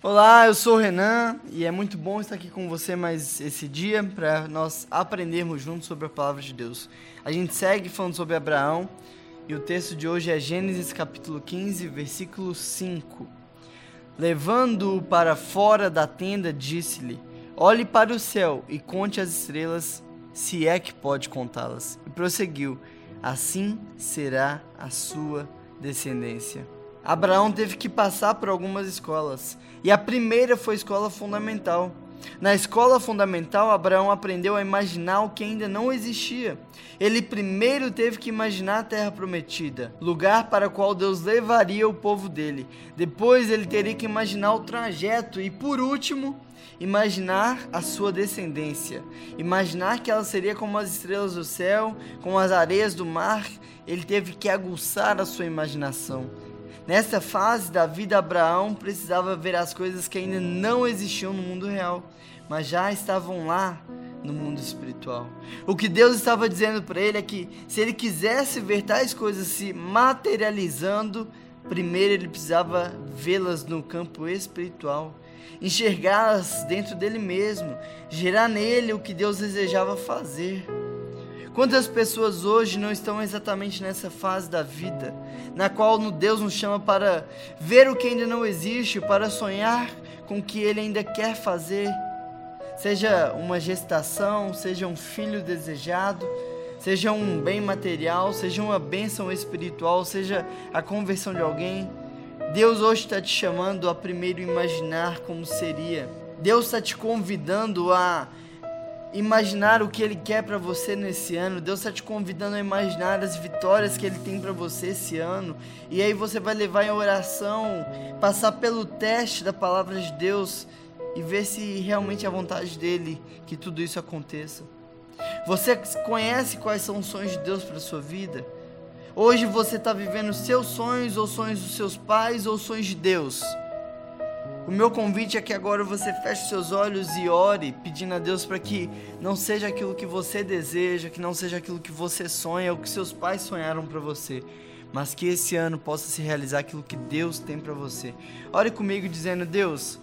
Olá, eu sou o Renan e é muito bom estar aqui com você mais esse dia para nós aprendermos juntos sobre a palavra de Deus. A gente segue falando sobre Abraão e o texto de hoje é Gênesis capítulo 15, versículo 5. Levando-o para fora da tenda, disse-lhe: Olhe para o céu e conte as estrelas, se é que pode contá-las. E prosseguiu: Assim será a sua descendência. Abraão teve que passar por algumas escolas. E a primeira foi a escola fundamental. Na escola fundamental, Abraão aprendeu a imaginar o que ainda não existia. Ele primeiro teve que imaginar a terra prometida, lugar para o qual Deus levaria o povo dele. Depois, ele teria que imaginar o trajeto e, por último, imaginar a sua descendência. Imaginar que ela seria como as estrelas do céu, como as areias do mar. Ele teve que aguçar a sua imaginação. Nessa fase da vida, Abraão precisava ver as coisas que ainda não existiam no mundo real, mas já estavam lá no mundo espiritual. O que Deus estava dizendo para ele é que se ele quisesse ver tais coisas se materializando, primeiro ele precisava vê-las no campo espiritual, enxergá-las dentro dele mesmo, gerar nele o que Deus desejava fazer. Quantas pessoas hoje não estão exatamente nessa fase da vida, na qual Deus nos chama para ver o que ainda não existe, para sonhar com o que Ele ainda quer fazer? Seja uma gestação, seja um filho desejado, seja um bem material, seja uma bênção espiritual, seja a conversão de alguém. Deus hoje está te chamando a primeiro imaginar como seria. Deus está te convidando a imaginar o que Ele quer para você nesse ano. Deus está te convidando a imaginar as vitórias que Ele tem para você esse ano. E aí você vai levar em oração, passar pelo teste da palavra de Deus e ver se realmente é a vontade dele que tudo isso aconteça. Você conhece quais são os sonhos de Deus para sua vida? Hoje você está vivendo seus sonhos ou sonhos dos seus pais ou sonhos de Deus? O meu convite é que agora você feche seus olhos e ore, pedindo a Deus para que não seja aquilo que você deseja, que não seja aquilo que você sonha ou que seus pais sonharam para você, mas que esse ano possa se realizar aquilo que Deus tem para você. Ore comigo dizendo: Deus,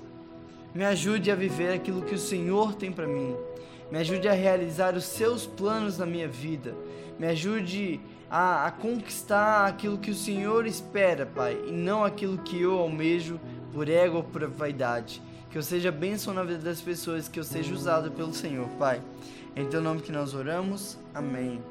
me ajude a viver aquilo que o Senhor tem para mim. Me ajude a realizar os seus planos na minha vida. Me ajude a, a, conquistar aquilo que o Senhor espera, Pai, e não aquilo que eu almejo por ego ou por vaidade. Que eu seja bênção na vida das pessoas, que eu seja usado pelo Senhor, Pai. Em teu nome que nós oramos. Amém.